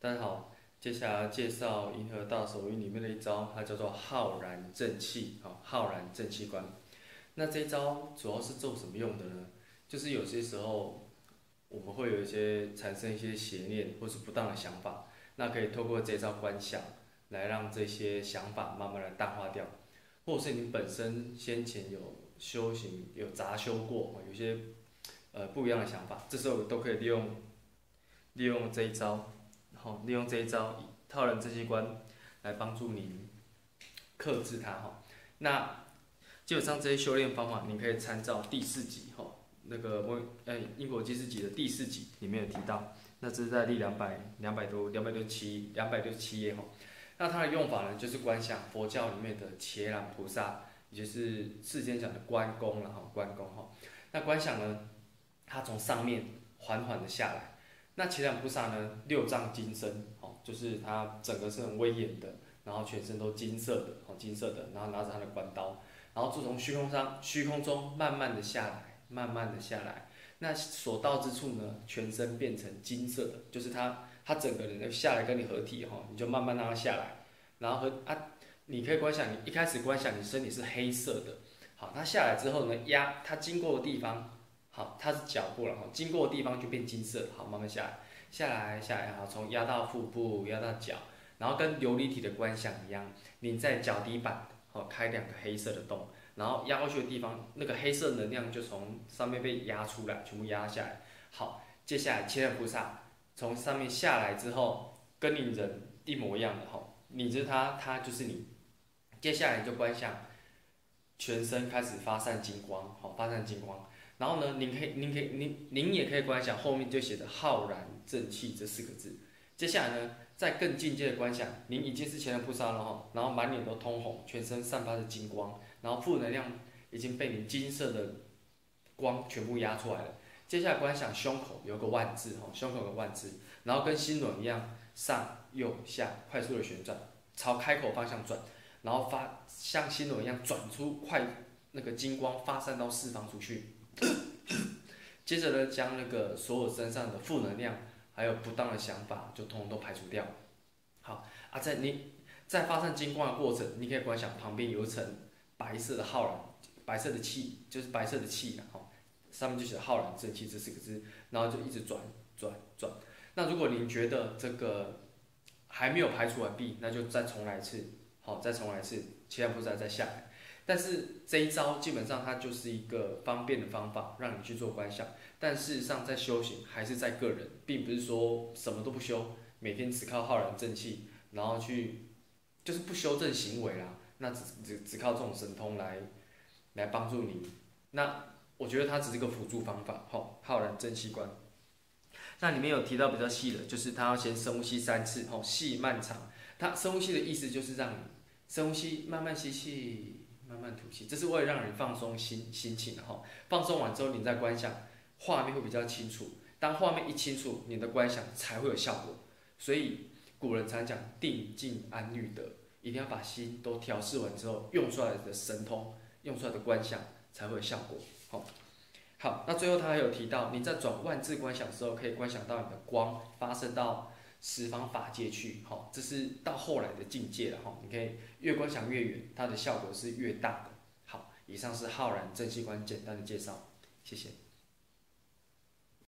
大家好，接下来介绍《银河大手印》里面的一招，它叫做浩然正气，好，浩然正气观。那这一招主要是做什么用的呢？就是有些时候我们会有一些产生一些邪念或是不当的想法，那可以透过这招观想来让这些想法慢慢的淡化掉，或者是你本身先前有修行有杂修过，有些呃不一样的想法，这时候都可以利用利用这一招，利用这一招套人这些观来帮助你克制它哈。那基本上这些修炼方法，你可以参照第四集哈，那个我呃因果记事集的第四集里面有提到，那这是在第两百两百多两百六七两百六十七页哈。那它的用法呢，就是观想佛教里面的伽蓝菩萨，也就是世间讲的关公了哈，关公哈。那观想呢，它从上面缓缓的下来，那伽蓝菩萨呢，六丈金身，哦，就是他整个是很威严的，然后全身都金色的，哦，金色的，然后拿着他的关刀。然后就从虚空上、虚空中慢慢的下来，慢慢的下来。那所到之处呢，全身变成金色的，就是他，他整个人下来跟你合体哈，你就慢慢让他下来。然后和啊，你可以观想，你一开始观想你身体是黑色的，好，他下来之后呢，压他经过的地方，好，它是脚过了哈，经过的地方就变金色，好，慢慢下来，下来，下来，好，从压到腹部，压到脚，然后跟琉璃体的观想一样，你在脚底板。好，开两个黑色的洞，然后压过去的地方，那个黑色能量就从上面被压出来，全部压下来。好，接下来切尔菩萨从上面下来之后，跟你人一模一样的哈，你是他，他就是你。接下来就观想，全身开始发散金光，好，发散金光。然后呢，您可以，您可以，您您也可以观想后面就写着浩然正气这四个字。接下来呢？再更进阶的观想，您已经是前人菩萨了哈，然后满脸都通红，全身散发着金光，然后负能量已经被你金色的光全部压出来了。接下来观想胸口有个万字哈，胸口有个万字，然后跟心轮一样上右下快速的旋转，朝开口方向转，然后发像心轮一样转出快那个金光发散到四方出去。接着呢，将那个所有身上的负能量。还有不当的想法，就通通都排除掉。好啊，在你在发散金光的过程，你可以观想旁边有一层白色的浩然，白色的气，就是白色的气然后上面就写浩然正气这四个字，然后就一直转转转。那如果您觉得这个还没有排除完毕，那就再重来一次，好，再重来一次，其他菩萨再下来。但是这一招基本上它就是一个方便的方法，让你去做观想。但事实上，在修行还是在个人，并不是说什么都不修，每天只靠浩然正气，然后去就是不修正行为啦。那只只只靠这种神通来来帮助你。那我觉得它只是个辅助方法，吼，浩然正气观。那里面有提到比较细的，就是他要先深呼吸三次，吼，细漫长。他深呼吸的意思就是让你深呼吸，慢慢吸气。慢慢吐气，这是为了让人放松心心情的哈。放松完之后，你再观想，画面会比较清楚。当画面一清楚，你的观想才会有效果。所以古人常讲定静安虑得，一定要把心都调试完之后，用出来的神通，用出来的观想才会有效果。好，好，那最后他还有提到，你在转万字观想的时候，可以观想到你的光发生到。十方法界去，好，这是到后来的境界了，哈，你可以越观想越远，它的效果是越大的。好，以上是浩然正气观简单的介绍，谢谢。